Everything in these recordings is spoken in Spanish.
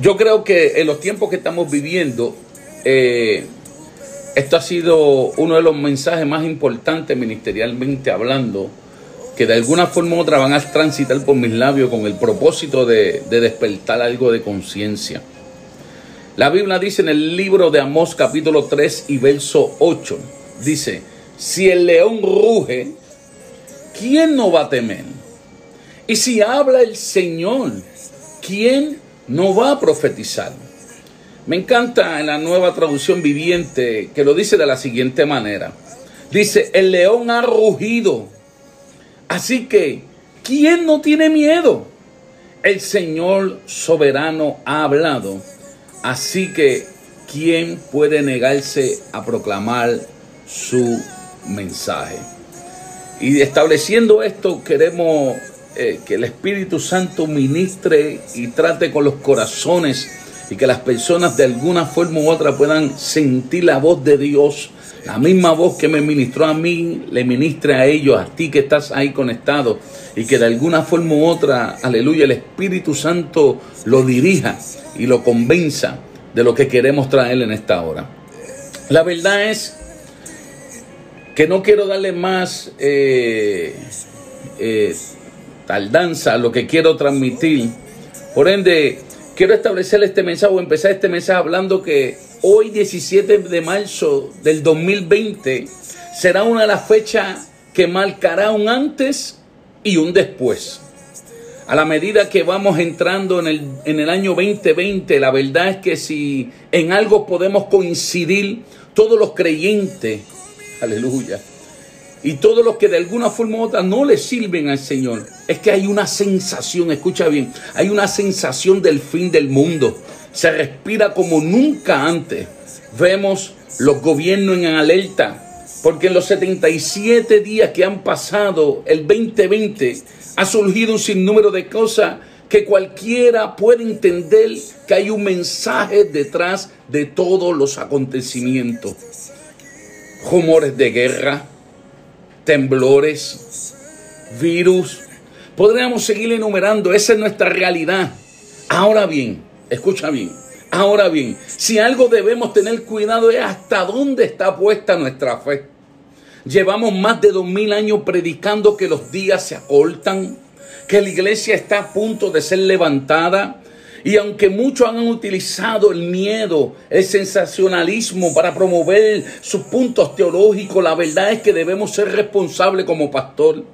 Yo creo que en los tiempos que estamos viviendo, eh, esto ha sido uno de los mensajes más importantes ministerialmente hablando, que de alguna forma u otra van a transitar por mis labios con el propósito de, de despertar algo de conciencia. La Biblia dice en el libro de Amós capítulo 3 y verso 8, dice, si el león ruge, ¿quién no va a temer? Y si habla el Señor, ¿quién no va a profetizar? Me encanta en la nueva traducción viviente que lo dice de la siguiente manera. Dice, el león ha rugido. Así que, ¿quién no tiene miedo? El Señor soberano ha hablado. Así que, ¿quién puede negarse a proclamar su mensaje? Y estableciendo esto, queremos eh, que el Espíritu Santo ministre y trate con los corazones y que las personas de alguna forma u otra puedan sentir la voz de Dios, la misma voz que me ministró a mí, le ministre a ellos, a ti que estás ahí conectado, y que de alguna forma u otra, aleluya, el Espíritu Santo lo dirija y lo convenza de lo que queremos traer en esta hora. La verdad es que no quiero darle más eh, eh, tardanza lo que quiero transmitir. Por ende, quiero establecer este mensaje o empezar este mensaje hablando que hoy 17 de marzo del 2020 será una de las fechas que marcará un antes y un después. A la medida que vamos entrando en el, en el año 2020, la verdad es que si en algo podemos coincidir todos los creyentes, aleluya, y todos los que de alguna forma u otra no le sirven al Señor, es que hay una sensación, escucha bien, hay una sensación del fin del mundo. Se respira como nunca antes. Vemos los gobiernos en alerta, porque en los 77 días que han pasado, el 2020, ha surgido un sinnúmero de cosas que cualquiera puede entender que hay un mensaje detrás de todos los acontecimientos. Rumores de guerra, temblores, virus. Podríamos seguir enumerando, esa es nuestra realidad. Ahora bien, escucha bien, ahora bien, si algo debemos tener cuidado es hasta dónde está puesta nuestra fe. Llevamos más de dos mil años predicando que los días se acortan, que la iglesia está a punto de ser levantada, y aunque muchos han utilizado el miedo, el sensacionalismo para promover sus puntos teológicos, la verdad es que debemos ser responsables como pastor.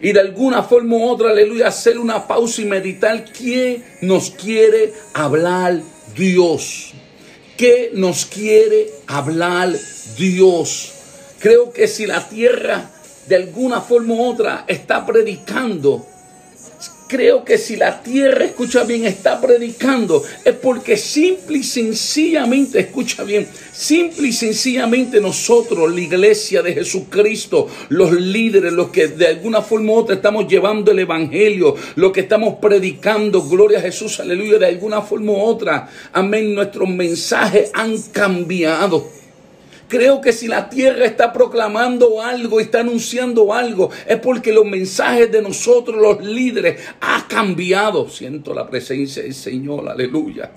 Y de alguna forma u otra, aleluya, hacer una pausa y meditar qué nos quiere hablar Dios. ¿Qué nos quiere hablar Dios? Creo que si la tierra de alguna forma u otra está predicando, creo que si la tierra, escucha bien, está predicando, es porque simple y sencillamente, escucha bien, simple y sencillamente nosotros, la iglesia de Jesucristo, los líderes, los que de alguna forma u otra estamos llevando el Evangelio, los que estamos predicando, gloria a Jesús, aleluya, de alguna forma u otra, amén, nuestros mensajes han cambiado. Creo que si la tierra está proclamando algo, está anunciando algo, es porque los mensajes de nosotros, los líderes, ha cambiado. Siento la presencia del Señor, aleluya.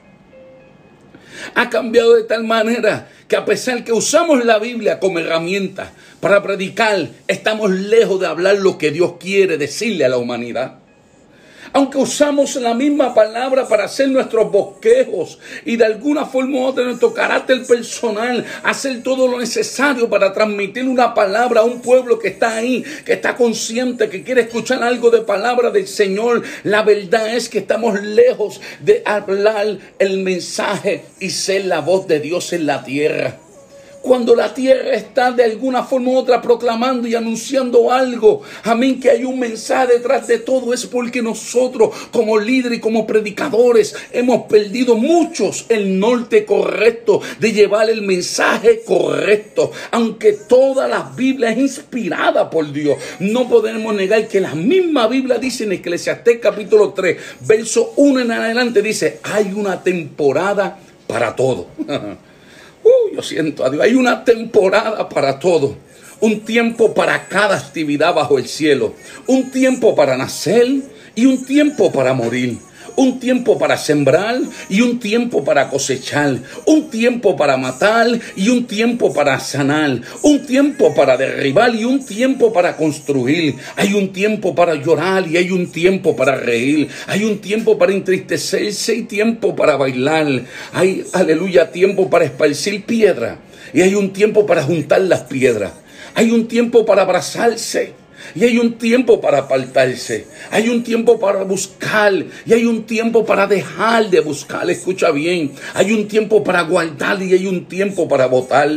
Ha cambiado de tal manera que a pesar que usamos la Biblia como herramienta para predicar, estamos lejos de hablar lo que Dios quiere decirle a la humanidad aunque usamos la misma palabra para hacer nuestros bosquejos y de alguna forma u otra nuestro carácter personal, hacer todo lo necesario para transmitir una palabra a un pueblo que está ahí, que está consciente, que quiere escuchar algo de palabra del Señor, la verdad es que estamos lejos de hablar el mensaje y ser la voz de Dios en la tierra cuando la tierra está de alguna forma u otra proclamando y anunciando algo, amén, que hay un mensaje detrás de todo, es porque nosotros como líderes y como predicadores hemos perdido muchos el norte correcto de llevar el mensaje correcto. Aunque toda la Biblia es inspirada por Dios, no podemos negar que la misma Biblia dice en Eclesiastés capítulo 3, verso 1 en adelante, dice, hay una temporada para todo. Yo siento a Dios. Hay una temporada para todo. Un tiempo para cada actividad bajo el cielo. Un tiempo para nacer y un tiempo para morir. Un tiempo para sembrar y un tiempo para cosechar, un tiempo para matar y un tiempo para sanar, un tiempo para derribar y un tiempo para construir. Hay un tiempo para llorar y hay un tiempo para reír, hay un tiempo para entristecerse y tiempo para bailar. Hay, aleluya, tiempo para esparcir piedra y hay un tiempo para juntar las piedras. Hay un tiempo para abrazarse. Y hay un tiempo para apartarse. Hay un tiempo para buscar. Y hay un tiempo para dejar de buscar. Escucha bien. Hay un tiempo para guardar y hay un tiempo para votar.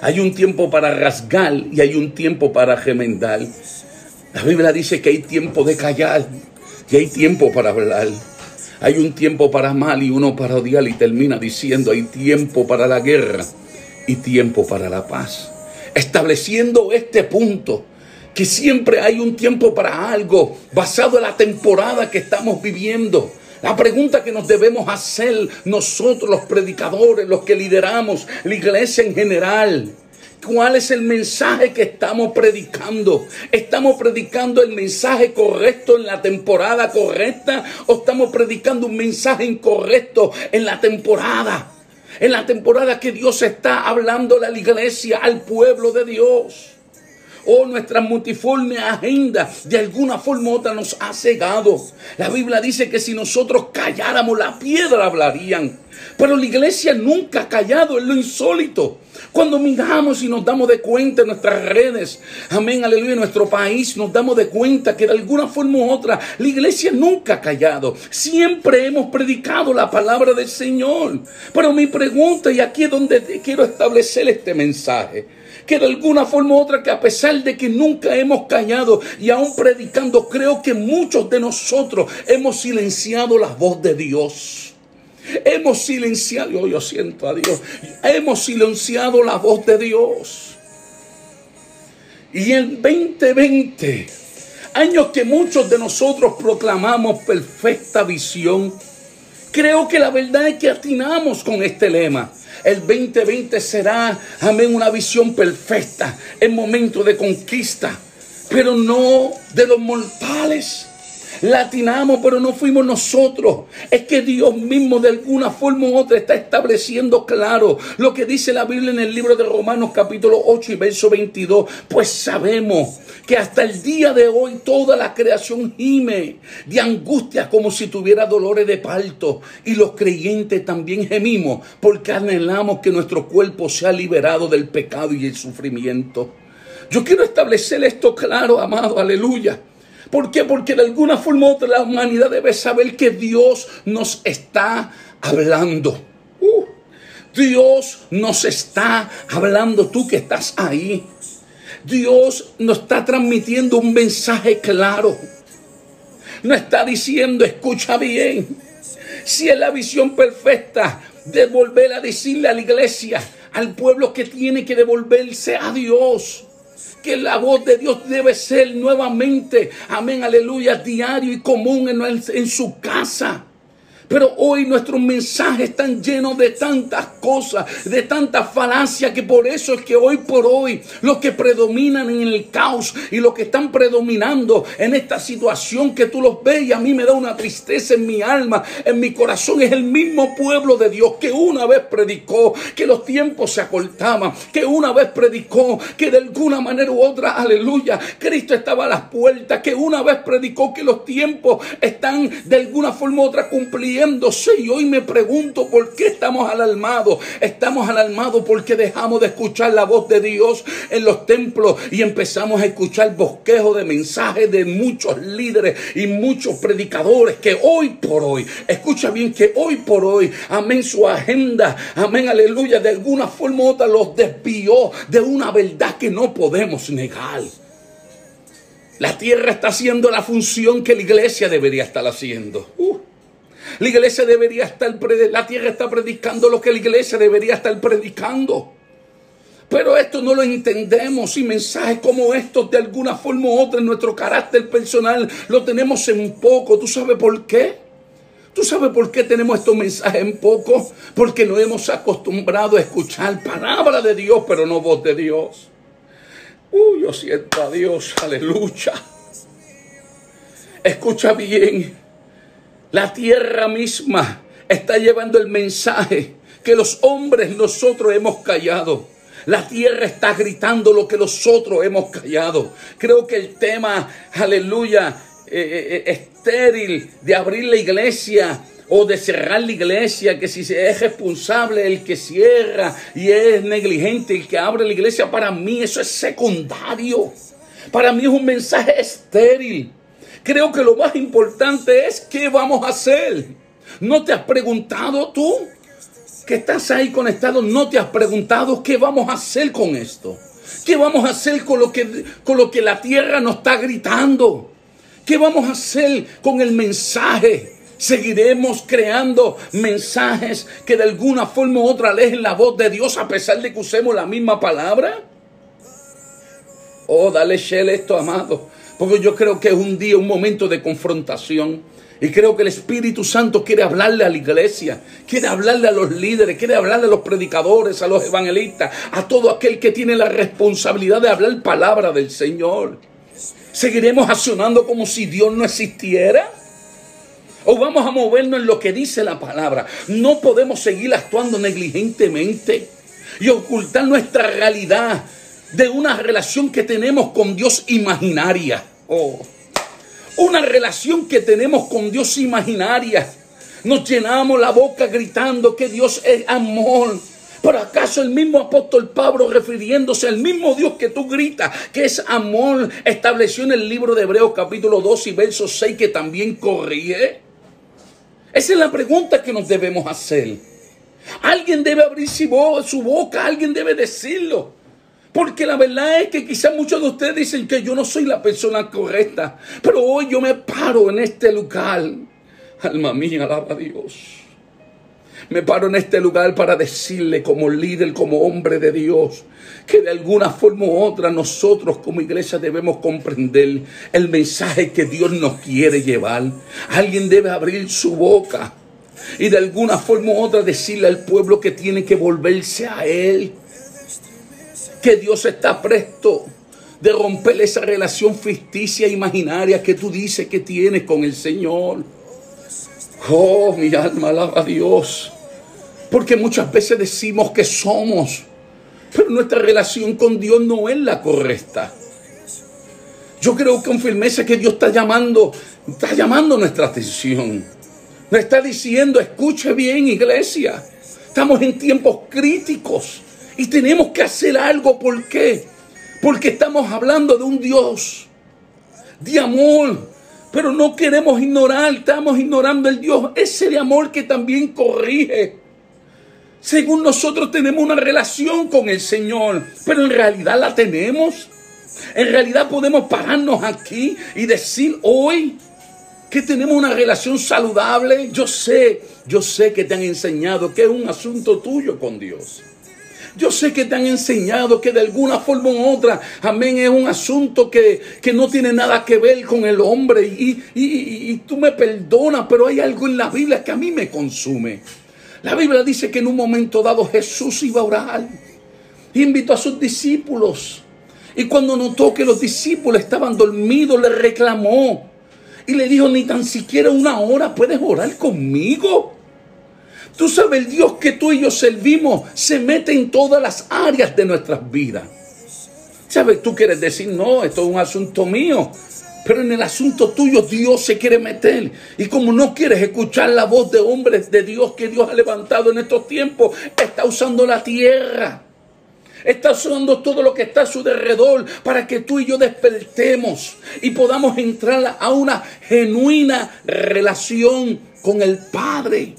Hay un tiempo para rasgar y hay un tiempo para gemendar. La Biblia dice que hay tiempo de callar y hay tiempo para hablar. Hay un tiempo para mal y uno para odiar y termina diciendo hay tiempo para la guerra y tiempo para la paz estableciendo este punto, que siempre hay un tiempo para algo basado en la temporada que estamos viviendo. La pregunta que nos debemos hacer nosotros los predicadores, los que lideramos la iglesia en general, ¿cuál es el mensaje que estamos predicando? ¿Estamos predicando el mensaje correcto en la temporada correcta o estamos predicando un mensaje incorrecto en la temporada? en la temporada que Dios está hablando a la iglesia, al pueblo de Dios. Oh, nuestra multiforme agenda de alguna forma u otra nos ha cegado. La Biblia dice que si nosotros calláramos, la piedra hablarían. Pero la iglesia nunca ha callado, es lo insólito. Cuando miramos y nos damos de cuenta en nuestras redes, amén, aleluya, en nuestro país, nos damos de cuenta que de alguna forma u otra la iglesia nunca ha callado. Siempre hemos predicado la palabra del Señor. Pero mi pregunta, y aquí es donde quiero establecer este mensaje, que de alguna forma u otra, que a pesar de que nunca hemos callado y aún predicando, creo que muchos de nosotros hemos silenciado la voz de Dios. Hemos silenciado, yo siento a Dios, hemos silenciado la voz de Dios. Y en 2020, años que muchos de nosotros proclamamos perfecta visión, creo que la verdad es que atinamos con este lema. El 2020 será, amén, una visión perfecta, en momento de conquista, pero no de los mortales latinamos, pero no fuimos nosotros. Es que Dios mismo de alguna forma u otra está estableciendo claro lo que dice la Biblia en el libro de Romanos capítulo 8 y verso 22. Pues sabemos que hasta el día de hoy toda la creación gime de angustia como si tuviera dolores de parto. Y los creyentes también gemimos porque anhelamos que nuestro cuerpo sea liberado del pecado y el sufrimiento. Yo quiero establecer esto claro, amado, aleluya. ¿Por qué? Porque de alguna forma u otra la humanidad debe saber que Dios nos está hablando. Uh, Dios nos está hablando, tú que estás ahí. Dios nos está transmitiendo un mensaje claro. No está diciendo, escucha bien, si es la visión perfecta de volver a decirle a la iglesia, al pueblo que tiene que devolverse a Dios que la voz de Dios debe ser nuevamente, amén, aleluya, diario y común en, su casa. Pero hoy nuestros mensajes están llenos de tantas cosas, de tantas falacias, que por eso es que hoy por hoy los que predominan en el caos y los que están predominando en esta situación que tú los ves y a mí me da una tristeza en mi alma, en mi corazón, es el mismo pueblo de Dios que una vez predicó que los tiempos se acortaban, que una vez predicó que de alguna manera u otra, aleluya, Cristo estaba a las puertas, que una vez predicó que los tiempos están de alguna forma u otra y hoy me pregunto por qué estamos alarmados. Estamos alarmados porque dejamos de escuchar la voz de Dios en los templos y empezamos a escuchar bosquejos de mensajes de muchos líderes y muchos predicadores que hoy por hoy, escucha bien que hoy por hoy, amén, su agenda, amén, aleluya, de alguna forma u otra los desvió de una verdad que no podemos negar. La tierra está haciendo la función que la iglesia debería estar haciendo. Uh. La iglesia debería estar, la tierra está predicando lo que la iglesia debería estar predicando. Pero esto no lo entendemos y mensajes como estos de alguna forma u otra en nuestro carácter personal lo tenemos en poco. ¿Tú sabes por qué? ¿Tú sabes por qué tenemos estos mensajes en poco? Porque no hemos acostumbrado a escuchar palabra de Dios, pero no voz de Dios. Uy, yo siento a Dios, aleluya. Escucha bien. La tierra misma está llevando el mensaje que los hombres nosotros hemos callado. La tierra está gritando lo que nosotros hemos callado. Creo que el tema, aleluya, eh, eh, estéril de abrir la iglesia o de cerrar la iglesia, que si es responsable el que cierra y es negligente el que abre la iglesia, para mí eso es secundario. Para mí es un mensaje estéril. Creo que lo más importante es qué vamos a hacer. ¿No te has preguntado tú que estás ahí conectado? ¿No te has preguntado qué vamos a hacer con esto? ¿Qué vamos a hacer con lo que, con lo que la tierra nos está gritando? ¿Qué vamos a hacer con el mensaje? Seguiremos creando mensajes que de alguna forma u otra alejen la voz de Dios a pesar de que usemos la misma palabra. Oh, dale Shell esto, amado. Porque yo creo que es un día, un momento de confrontación. Y creo que el Espíritu Santo quiere hablarle a la iglesia, quiere hablarle a los líderes, quiere hablarle a los predicadores, a los evangelistas, a todo aquel que tiene la responsabilidad de hablar palabra del Señor. ¿Seguiremos accionando como si Dios no existiera? ¿O vamos a movernos en lo que dice la palabra? No podemos seguir actuando negligentemente y ocultar nuestra realidad de una relación que tenemos con Dios imaginaria. Oh, una relación que tenemos con Dios imaginaria. Nos llenamos la boca gritando que Dios es amor. Pero acaso el mismo apóstol Pablo, refiriéndose al mismo Dios que tú gritas, que es amor, estableció en el libro de Hebreos capítulo 2 y verso 6 que también corría? Esa es la pregunta que nos debemos hacer. Alguien debe abrir su boca, alguien debe decirlo. Porque la verdad es que quizás muchos de ustedes dicen que yo no soy la persona correcta. Pero hoy yo me paro en este lugar. Alma mía, alaba a Dios. Me paro en este lugar para decirle como líder, como hombre de Dios, que de alguna forma u otra nosotros como iglesia debemos comprender el mensaje que Dios nos quiere llevar. Alguien debe abrir su boca y de alguna forma u otra decirle al pueblo que tiene que volverse a Él que Dios está presto de romper esa relación ficticia e imaginaria que tú dices que tienes con el Señor. Oh, mi alma alaba a Dios. Porque muchas veces decimos que somos, pero nuestra relación con Dios no es la correcta. Yo creo con firmeza que Dios está llamando, está llamando nuestra atención. Nos está diciendo, escuche bien, iglesia. Estamos en tiempos críticos. Y tenemos que hacer algo. ¿Por qué? Porque estamos hablando de un Dios de amor. Pero no queremos ignorar, estamos ignorando el Dios, ese de amor que también corrige. Según nosotros tenemos una relación con el Señor, pero en realidad la tenemos. En realidad podemos pararnos aquí y decir hoy que tenemos una relación saludable. Yo sé, yo sé que te han enseñado que es un asunto tuyo con Dios. Yo sé que te han enseñado que de alguna forma u otra, amén, es un asunto que, no tiene nada que ver con el hombre. Y, y, tú me perdonas, pero hay algo en la Biblia que a mí me consume. La Biblia dice que en un momento dado Jesús iba a orar. Invitó a sus discípulos. Y cuando notó que los discípulos estaban dormidos, le reclamó. Y le dijo, ni tan siquiera una hora puedes orar conmigo. Tú sabes, el Dios que tú y yo servimos se mete en todas las áreas de nuestras vidas. ¿Sabes? Tú quieres decir, no, esto es un asunto mío. Pero en el asunto tuyo Dios se quiere meter. Y como no quieres escuchar la voz de hombres de Dios que Dios ha levantado en estos tiempos, está usando la tierra. Está usando todo lo que está a su derredor para que tú y yo despertemos y podamos entrar a una genuina relación con el Padre.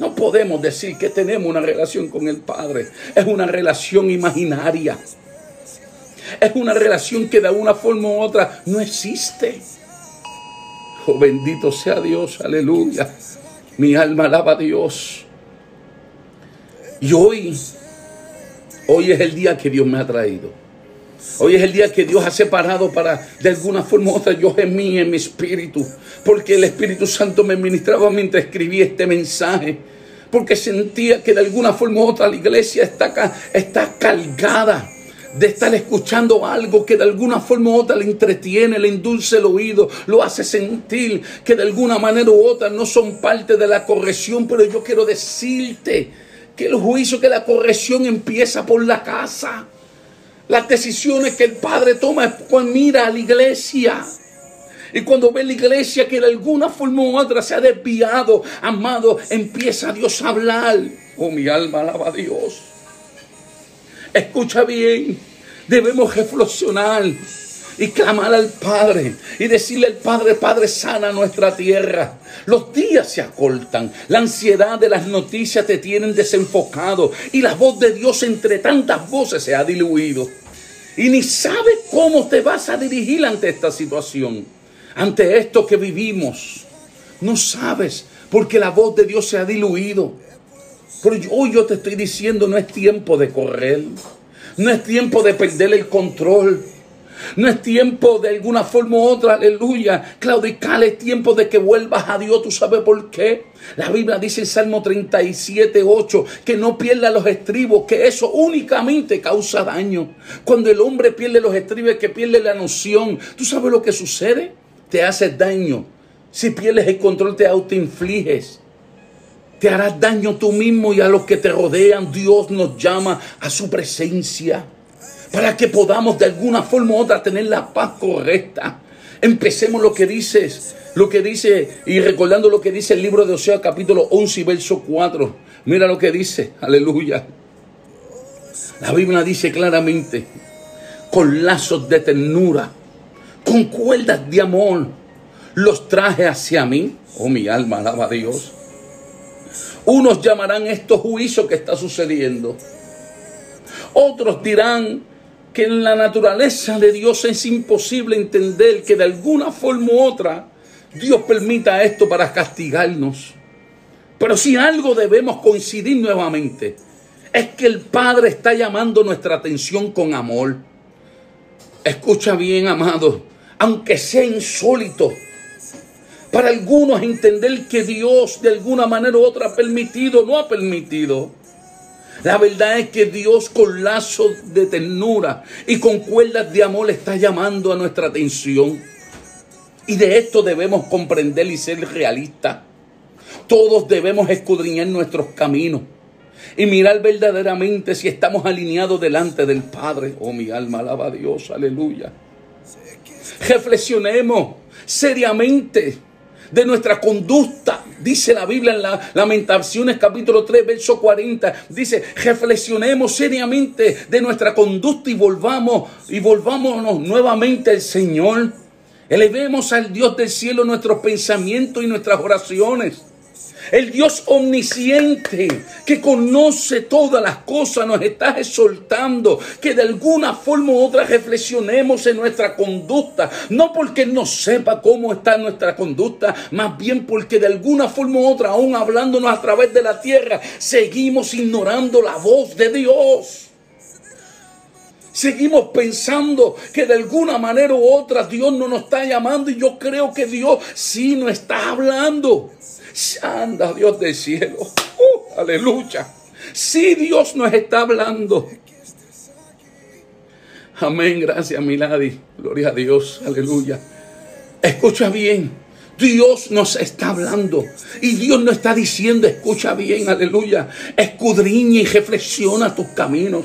No podemos decir que tenemos una relación con el Padre. Es una relación imaginaria. Es una relación que de alguna forma u otra no existe. Oh, bendito sea Dios, aleluya. Mi alma alaba a Dios. Y hoy, hoy es el día que Dios me ha traído. Hoy es el día que Dios ha separado para, de alguna forma u otra, yo en mí, en mi espíritu. Porque el Espíritu Santo me ministraba mientras escribía este mensaje. Porque sentía que de alguna forma u otra la iglesia está, está cargada de estar escuchando algo que de alguna forma u otra le entretiene, le endulce el oído, lo hace sentir que de alguna manera u otra no son parte de la corrección, pero yo quiero decirte que el juicio, que la corrección empieza por la casa. Las decisiones que el Padre toma es cuando mira a la iglesia. Y cuando ve la iglesia que de alguna forma u otra se ha desviado, amado, empieza Dios a hablar. Oh, mi alma alaba a Dios. Escucha bien, debemos reflexionar y clamar al Padre y decirle al Padre, Padre, sana nuestra tierra. Los días se acortan, la ansiedad de las noticias te tienen desenfocado y la voz de Dios entre tantas voces se ha diluido. Y ni sabes cómo te vas a dirigir ante esta situación, ante esto que vivimos. No sabes, porque la voz de Dios se ha diluido. Pero hoy yo te estoy diciendo, no es tiempo de correr. No es tiempo de perder el control. No es tiempo de alguna forma u otra, aleluya, claudicar, es tiempo de que vuelvas a Dios. ¿Tú sabes por qué? La Biblia dice en Salmo 37, 8, que no pierda los estribos, que eso únicamente causa daño. Cuando el hombre pierde los estribos, que pierde la noción. ¿Tú sabes lo que sucede? Te haces daño. Si pierdes el control, te autoinfliges te harás daño tú mismo y a los que te rodean. Dios nos llama a su presencia para que podamos de alguna forma u otra tener la paz correcta. Empecemos lo que dices, lo que dice, y recordando lo que dice el libro de Osea capítulo 11 y verso 4. Mira lo que dice, aleluya. La Biblia dice claramente, con lazos de ternura, con cuerdas de amor, los traje hacia mí. Oh, mi alma alaba a Dios. Unos llamarán esto juicio que está sucediendo. Otros dirán que en la naturaleza de Dios es imposible entender que de alguna forma u otra Dios permita esto para castigarnos. Pero si algo debemos coincidir nuevamente, es que el Padre está llamando nuestra atención con amor. Escucha bien, amado, aunque sea insólito, para algunos entender que Dios de alguna manera u otra ha permitido, no ha permitido. La verdad es que Dios con lazos de ternura y con cuerdas de amor está llamando a nuestra atención. Y de esto debemos comprender y ser realistas. Todos debemos escudriñar nuestros caminos y mirar verdaderamente si estamos alineados delante del Padre. Oh, mi alma alaba a Dios, aleluya. Reflexionemos seriamente de nuestra conducta. Dice la Biblia en la Lamentaciones capítulo 3, verso 40. Dice, reflexionemos seriamente de nuestra conducta y volvamos y volvámonos nuevamente al Señor. Elevemos al Dios del cielo nuestros pensamientos y nuestras oraciones. El Dios omnisciente que conoce todas las cosas nos está exhortando que de alguna forma u otra reflexionemos en nuestra conducta. No porque no sepa cómo está nuestra conducta, más bien porque de alguna forma u otra, aún hablándonos a través de la tierra, seguimos ignorando la voz de Dios. Seguimos pensando que de alguna manera u otra Dios no nos está llamando y yo creo que Dios sí nos está hablando. Anda Dios del cielo. Uh, aleluya. Si Dios nos está hablando. Amén. Gracias, Milady. Gloria a Dios. Aleluya. Escucha bien. Dios nos está hablando y Dios nos está diciendo, escucha bien, aleluya, escudriña y reflexiona tus caminos.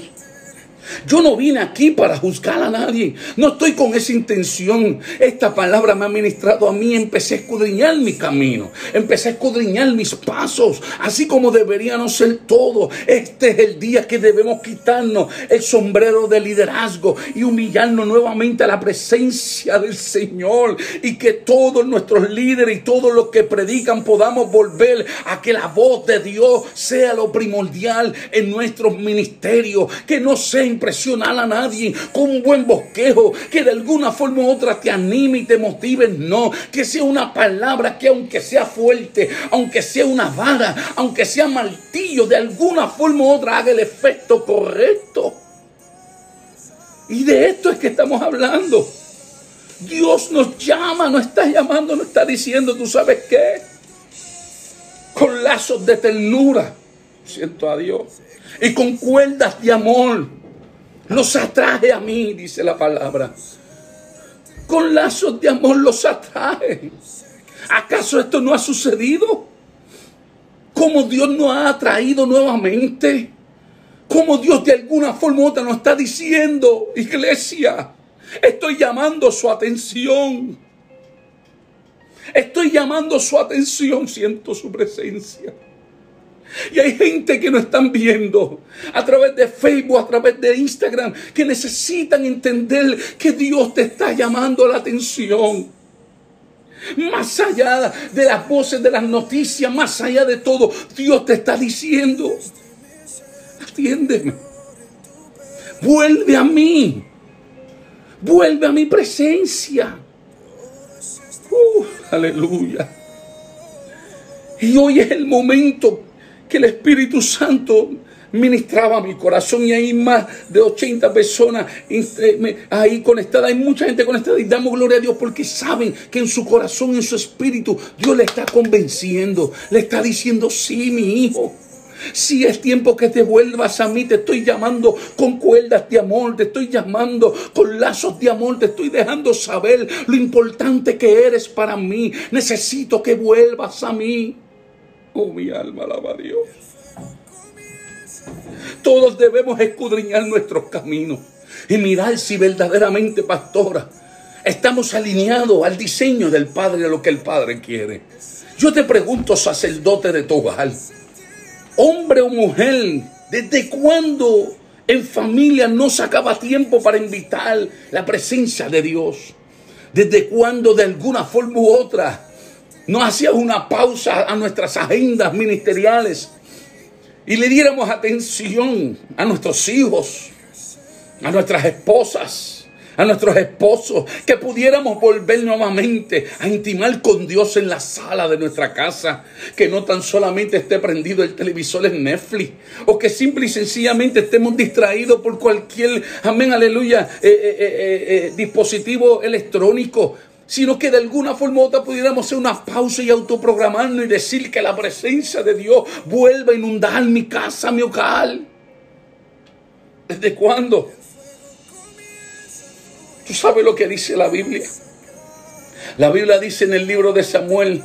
Yo no vine aquí para juzgar a nadie. No estoy con esa intención. Esta palabra me ha ministrado a mí. Empecé a escudriñar mi camino. Empecé a escudriñar mis pasos. Así como deberían ser todo. Este es el día que debemos quitarnos el sombrero de liderazgo y humillarnos nuevamente a la presencia del Señor. Y que todos nuestros líderes y todos los que predican podamos volver a que la voz de Dios sea lo primordial en nuestros ministerios. Que no sea impresionar a nadie con un buen bosquejo que de alguna forma u otra te anime y te motive. No, que sea una palabra que aunque sea fuerte, aunque sea una vara, aunque sea martillo, de alguna forma u otra haga el efecto correcto. Y de esto es que estamos hablando. Dios nos llama, nos está llamando, nos está diciendo, ¿tú sabes qué? Con lazos de ternura, siento a Dios, y con cuerdas de amor Los atraje a mí, dice la palabra. Con lazos de amor los atraje. ¿Acaso esto no ha sucedido? ¿Cómo Dios nos ha atraído nuevamente? ¿Cómo Dios de alguna forma u otra nos está diciendo, iglesia, estoy llamando su atención? Estoy llamando su atención, siento su presencia. Y hay gente que no están viendo a través de Facebook, a través de Instagram, que necesitan entender que Dios te está llamando la atención. Más allá de las voces, de las noticias, más allá de todo, Dios te está diciendo, atiéndeme, vuelve a mí, vuelve a mi presencia. Aleluya. Y hoy es el momento que el Espíritu Santo ministraba mi corazón y hay más de 80 personas ahí conectadas, hay mucha gente conectada y damos gloria a Dios porque saben que en su corazón, en su espíritu, Dios le está convenciendo, le está diciendo, sí, mi hijo. Si es tiempo que te vuelvas a mí, te estoy llamando con cuerdas de amor, te estoy llamando con lazos de amor, te estoy dejando saber lo importante que eres para mí. Necesito que vuelvas a mí. Oh, mi alma alaba a Dios. Todos debemos escudriñar nuestros caminos y mirar si verdaderamente, pastora, estamos alineados al diseño del Padre, a lo que el Padre quiere. Yo te pregunto, sacerdote de tu hogar, hombre o mujer, ¿desde cuándo en familia no sacaba tiempo para invitar la presencia de Dios? ¿Desde cuándo de alguna forma u otra no hacía una pausa a nuestras agendas ministeriales y le diéramos atención a nuestros hijos, a nuestras esposas, a nuestros esposos, que pudiéramos volver nuevamente a intimar con Dios en la sala de nuestra casa, que no tan solamente esté prendido el televisor en Netflix, o que simple y sencillamente estemos distraídos por cualquier, amén, aleluya, eh, eh, eh, dispositivo electrónico sino que de alguna forma u otra pudiéramos hacer una pausa y autoprogramarnos y decir que la presencia de Dios vuelva a inundar mi casa, mi hogar. ¿Desde cuándo? ¿Tú sabes lo que dice la Biblia? La Biblia dice en el libro de Samuel,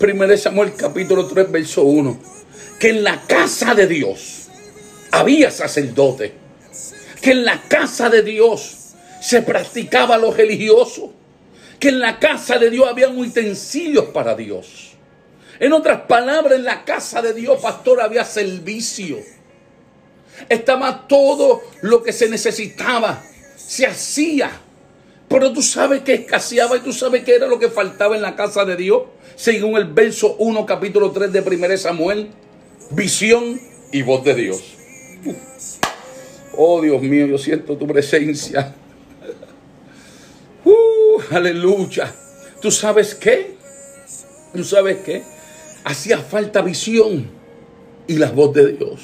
1 Samuel capítulo 3, verso 1, que en la casa de Dios había sacerdote, que en la casa de Dios se practicaba lo religioso que en la casa de Dios había utensilios para Dios. En otras palabras, en la casa de Dios, pastor, había servicio. Estaba todo lo que se necesitaba, se hacía. Pero tú sabes que escaseaba y tú sabes que era lo que faltaba en la casa de Dios. Según el verso 1, capítulo 3 de 1 Samuel, visión y voz de Dios. Oh Dios mío, yo siento tu presencia. Aleluya. ¿Tú sabes qué? ¿Tú sabes qué? Hacía falta visión y la voz de Dios.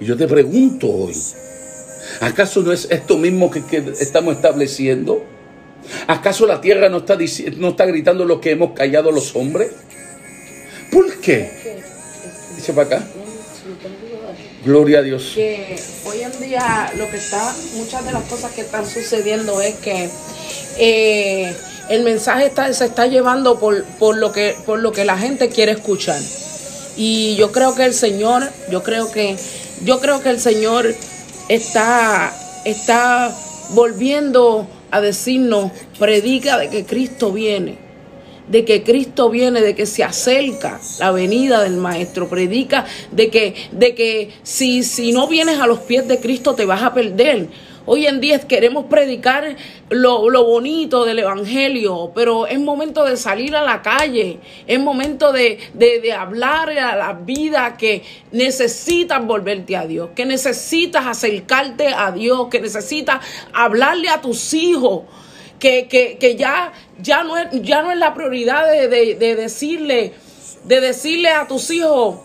Y yo te pregunto hoy, ¿acaso no es esto mismo que, estamos estableciendo? ¿Acaso la tierra no está, no está gritando lo que hemos callado los hombres? ¿Por qué? Dice para acá. Gloria a Dios. Que hoy en día lo que está, muchas de las cosas que están sucediendo es que eh, el mensaje está, se está llevando por, por, lo que, por lo que la gente quiere escuchar. Y yo creo que el Señor, yo creo que, yo creo que el Señor está, está volviendo a decirnos, predica de que Cristo viene de que Cristo viene, de que se acerca la venida del Maestro. Predica de que, de que si, si no vienes a los pies de Cristo te vas a perder. Hoy en día queremos predicar lo, bonito del Evangelio, pero es momento de salir a la calle, es momento de, de, hablar a la vida que necesitas volverte a Dios, que necesitas acercarte a Dios, que necesitas hablarle a tus hijos. Que, que, ya, ya, no es, ya no es la prioridad de, de decirle, de decirle a tus hijos,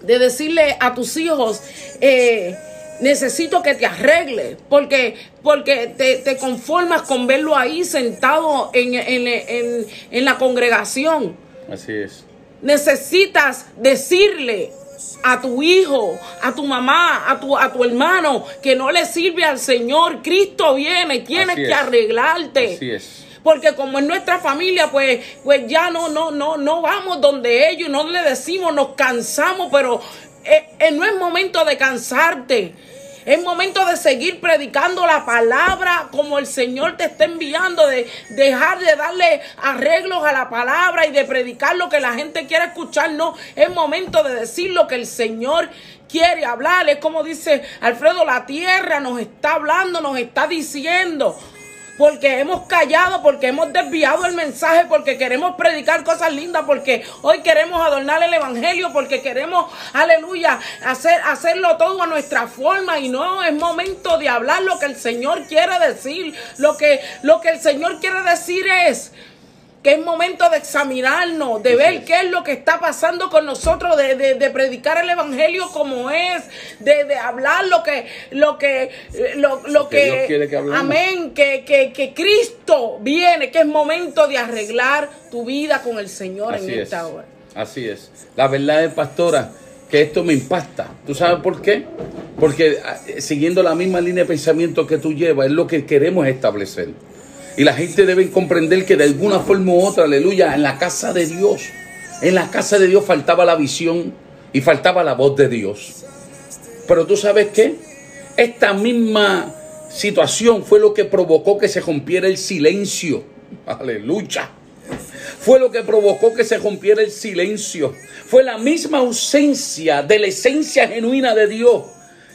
de decirle a tus hijos, eh, necesito que te arregles, porque, porque te, conformas con verlo ahí sentado en, en, la congregación. Así es. Necesitas decirle a tu hijo, a tu mamá, a tu, a tu hermano que no le sirve al Señor, Cristo viene, tienes Así que es. arreglarte. Así es. Porque como es nuestra familia, pues, pues ya no, no, no, no vamos donde ellos, no le decimos, nos cansamos, pero eh, eh, no es momento de cansarte. Es momento de seguir predicando la palabra como el Señor te está enviando, de dejar de darle arreglos a la palabra y de predicar lo que la gente quiere escuchar. No, es momento de decir lo que el Señor quiere hablar. Es como dice Alfredo, la tierra nos está hablando, nos está diciendo porque hemos callado, porque hemos desviado el mensaje, porque queremos predicar cosas lindas, porque hoy queremos adornar el evangelio, porque queremos, aleluya, hacer, hacerlo todo a nuestra forma y no es momento de hablar lo que el Señor quiere decir. Lo que, lo que el Señor quiere decir es que es momento de examinarnos, de ver qué es lo que está pasando con nosotros, de, de- de predicar el evangelio como es, de, de hablar lo que, lo que, lo, lo Que que, Dios quiere que amén, que, que, que Cristo viene, que es momento de arreglar tu vida con el Señor Así en es. esta hora. Así es. La verdad es, pastora, que esto me impacta. ¿Tú sabes por qué? Porque ah, eh, siguiendo la misma línea de pensamiento que tú llevas, es lo que queremos establecer. Y la gente debe comprender que de alguna forma u otra, aleluya, en la casa de Dios, en la casa de Dios faltaba la visión y faltaba la voz de Dios. Pero tú sabes qué? Esta misma situación fue lo que provocó que se rompiera el silencio. Aleluya. Fue lo que provocó que se rompiera el silencio. Fue la misma ausencia de la esencia genuina de Dios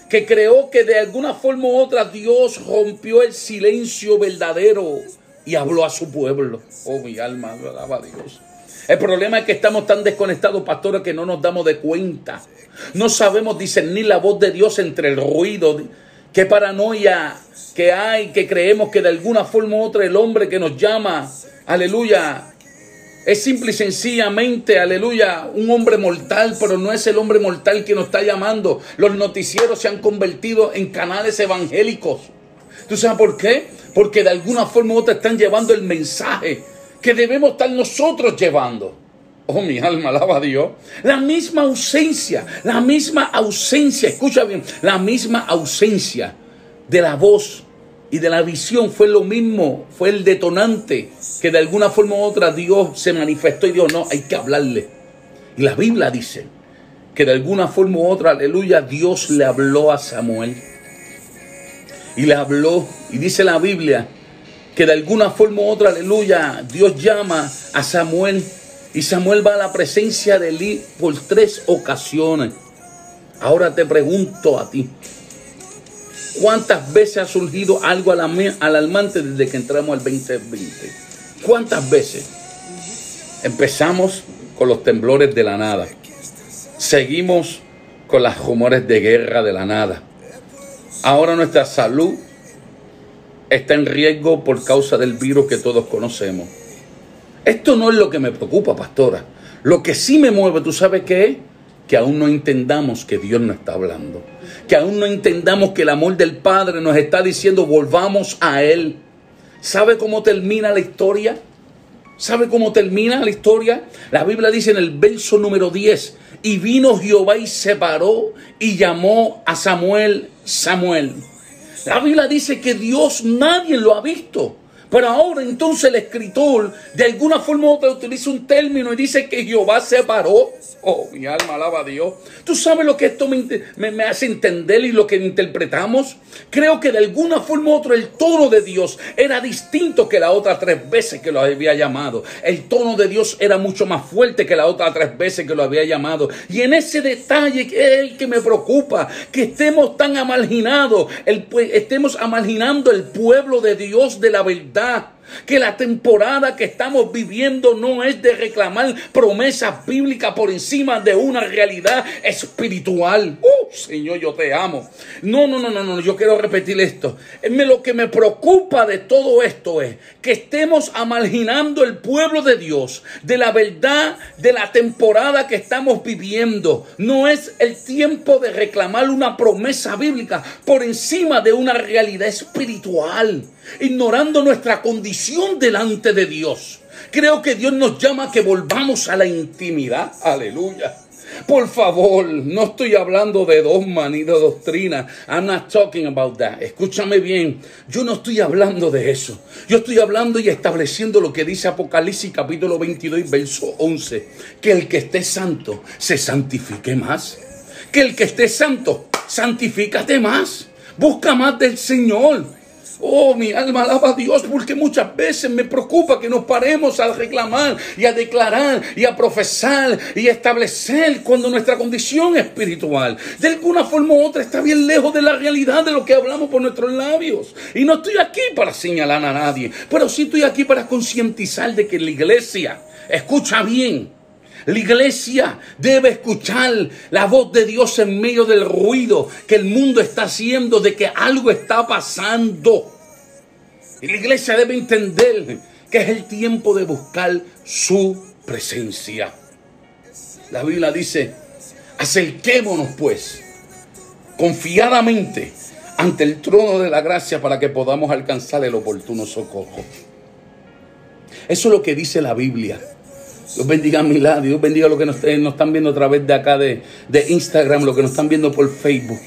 que creó que de alguna forma u otra Dios rompió el silencio verdadero y habló a su pueblo. Oh, mi alma, alaba a Dios. El problema es que estamos tan desconectados, pastores, que no nos damos de cuenta. No sabemos discernir la voz de Dios entre el ruido. Qué paranoia que hay, que creemos que de alguna forma u otra el hombre que nos llama, aleluya, es simple y sencillamente, aleluya, un hombre mortal, pero no es el hombre mortal que nos está llamando. Los noticieros se han convertido en canales evangélicos. ¿Tú sabes por qué? Porque de alguna forma u otra están llevando el mensaje que debemos estar nosotros llevando. Oh, mi alma, alaba a Dios. La misma ausencia, la misma ausencia, escucha bien, la misma ausencia de la voz y de la visión fue lo mismo, fue el detonante que de alguna forma u otra Dios se manifestó y dijo, no, hay que hablarle. Y la Biblia dice que de alguna forma u otra, aleluya, Dios le habló a Samuel. Y le habló, y dice la Biblia, que de alguna forma u otra, aleluya, Dios llama a Samuel. Y Samuel va a la presencia de Eli por tres ocasiones. Ahora te pregunto a ti, ¿cuántas veces ha surgido algo alarmante desde que entramos al 2020? ¿Cuántas veces? Empezamos con los temblores de la nada. Seguimos con las rumores de guerra de la nada. Ahora nuestra salud está en riesgo por causa del virus que todos conocemos. Esto no es lo que me preocupa, pastora. Lo que sí me mueve, ¿tú sabes qué es? Que aún no entendamos que Dios nos está hablando. Que aún no entendamos que el amor del Padre nos está diciendo volvamos a Él. ¿Sabe cómo termina la historia? ¿Sabe cómo termina la historia? La Biblia dice en el verso número 10, y vino Jehová y se paró y llamó a Samuel, Samuel. La Biblia dice que Dios nadie lo ha visto. Pero ahora entonces el escritor de alguna forma u otra utiliza un término y dice que Jehová se paró. Oh, mi alma alaba a Dios. ¿Tú sabes lo que esto me, me- me hace entender y lo que interpretamos? Creo que de alguna forma u otra el tono de Dios era distinto que la otra tres veces que lo había llamado. El tono de Dios era mucho más fuerte que la otra tres veces que lo había llamado. Y en ese detalle es el que me preocupa, que estemos tan amarginados, el, estemos amarginando el pueblo de Dios de la verdad. Amanhã Que la temporada que estamos viviendo no es de reclamar promesas bíblicas por encima de una realidad espiritual. ¡Uh, Señor, yo te amo! No, no, no, no, no, yo quiero repetir esto. Lo que me preocupa de todo esto es que estemos amarginando el pueblo de Dios de la verdad de la temporada que estamos viviendo. No es el tiempo de reclamar una promesa bíblica por encima de una realidad espiritual, ignorando nuestra condición delante de Dios. Creo que Dios nos llama a que volvamos a la intimidad. Aleluya. Por favor, no estoy hablando de dogma ni de doctrina. I'm not talking about that. Escúchame bien. Yo no estoy hablando de eso. Yo estoy hablando y estableciendo lo que dice Apocalipsis capítulo 22, verso 11. Que el que esté santo se santifique más. Que el que esté santo, santifícate más. Busca más del Señor. Oh, mi alma alaba a Dios porque muchas veces me preocupa que nos paremos a reclamar y a declarar y a profesar y a establecer cuando nuestra condición espiritual de alguna forma u otra está bien lejos de la realidad de lo que hablamos por nuestros labios. Y no estoy aquí para señalar a nadie, pero sí estoy aquí para concientizar de que la iglesia, escucha bien, la iglesia debe escuchar la voz de Dios en medio del ruido que el mundo está haciendo de que algo está pasando. Y la iglesia debe entender que es el tiempo de buscar su presencia. La Biblia dice, acerquémonos pues confiadamente ante el trono de la gracia para que podamos alcanzar el oportuno socorro. Eso es lo que dice la Biblia. Dios bendiga a mi lado. Dios bendiga a los que nos, están viendo a través de acá de, de Instagram, los que nos están viendo por Facebook.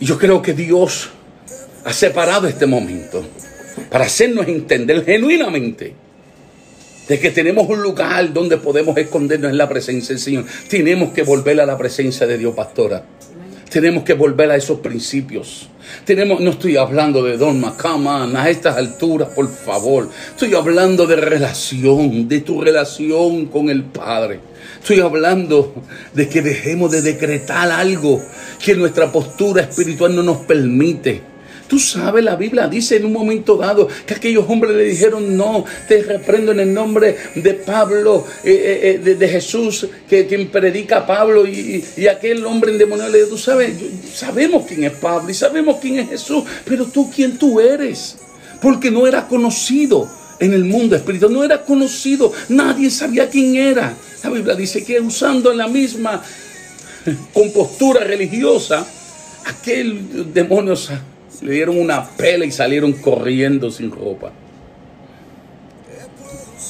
Y yo creo que Dios ha separado este momento para hacernos entender genuinamente de que tenemos un lugar donde podemos escondernos en la presencia del Señor. Tenemos que volver a la presencia de Dios, pastora. Tenemos que volver a esos principios. Tenemos, no estoy hablando de Don come a estas alturas, por favor. Estoy hablando de relación, de tu relación con el Padre. Estoy hablando de que dejemos de decretar algo que nuestra postura espiritual no nos permite. Tú sabes, la Biblia dice en un momento dado que aquellos hombres le dijeron, no, te reprendo en el nombre de Pablo, eh, eh, eh, de, Jesús, que quien predica a Pablo y, aquel hombre endemoniado le dijo, tú sabes, sabemos quién es Pablo y sabemos quién es Jesús, pero tú quién tú eres, porque no era conocido en el mundo espiritual, no era conocido, nadie sabía quién era. La Biblia dice que usando la misma compostura religiosa, aquel demonio le dieron una pela y salieron corriendo sin ropa.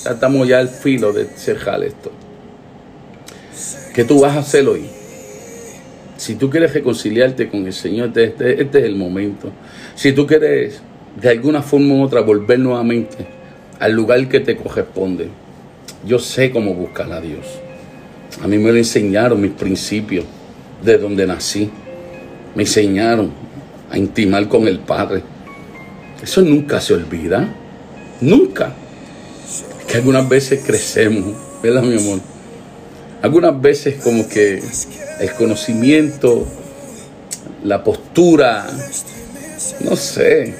Ya estamos ya al filo de cerrar esto. ¿Qué tú vas a hacer hoy? Si tú quieres reconciliarte con el Señor, este, este, este, es el momento. Si tú quieres de alguna forma u otra volver nuevamente al lugar que te corresponde, yo sé cómo buscar a Dios. A mí me lo enseñaron mis principios de donde nací. Me enseñaron a intimar con el Padre. Eso nunca se olvida. Nunca. que algunas veces crecemos, ¿verdad, mi amor? Algunas veces como que el conocimiento, la postura, no sé,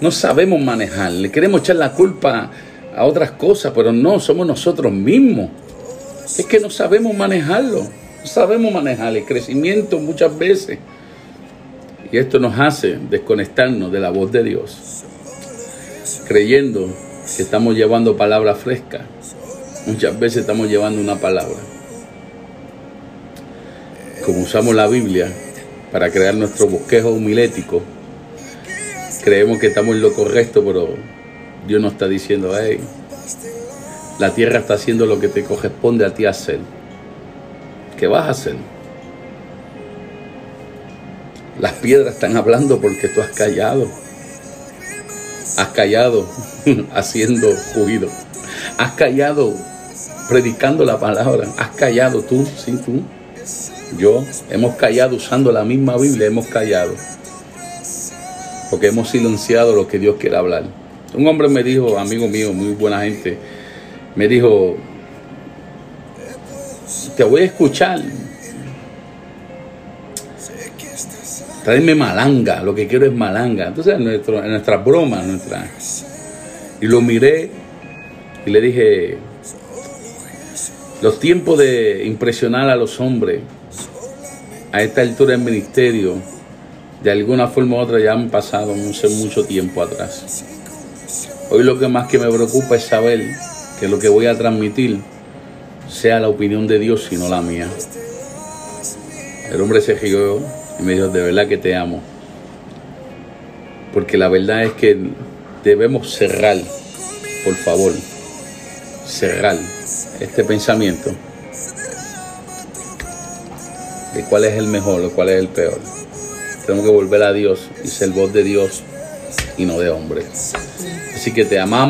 no sabemos manejar. Le queremos echar la culpa a otras cosas, pero no, somos nosotros mismos. Es que no sabemos manejarlo, no sabemos manejar el crecimiento muchas veces. Y esto nos hace desconectarnos de la voz de Dios, creyendo que estamos llevando palabra fresca. Muchas veces estamos llevando una palabra. Como usamos la Biblia para crear nuestro bosquejo humilético, creemos que estamos en lo correcto, pero Dios nos está diciendo, hey, la tierra está haciendo lo que te corresponde a ti hacer. ¿Qué vas a hacer? Las piedras están hablando porque tú has callado. Has callado haciendo juido. Has callado predicando la palabra. Has callado tú, sí, tú. Yo hemos callado usando la misma Biblia, hemos callado. Porque hemos silenciado lo que Dios quiere hablar. Un hombre me dijo, amigo mío, muy buena gente, me dijo, te voy a escuchar, Traerme malanga, lo que quiero es malanga. Entonces, en, nuestro, nuestras bromas, nuestra... Y lo miré y le dije, los tiempos de impresionar a los hombres a esta altura del ministerio, de alguna forma u otra ya han pasado hace mucho tiempo atrás. Hoy lo que más que me preocupa es saber que lo que voy a transmitir sea la opinión de Dios y no la mía. El hombre se rió y me dijo, de verdad que te amo. Porque la verdad es que debemos cerrar, por favor, cerrar este pensamiento de cuál es el mejor o cuál es el peor. Tenemos que volver a Dios y ser voz de Dios y no de hombre. Así que te amamos.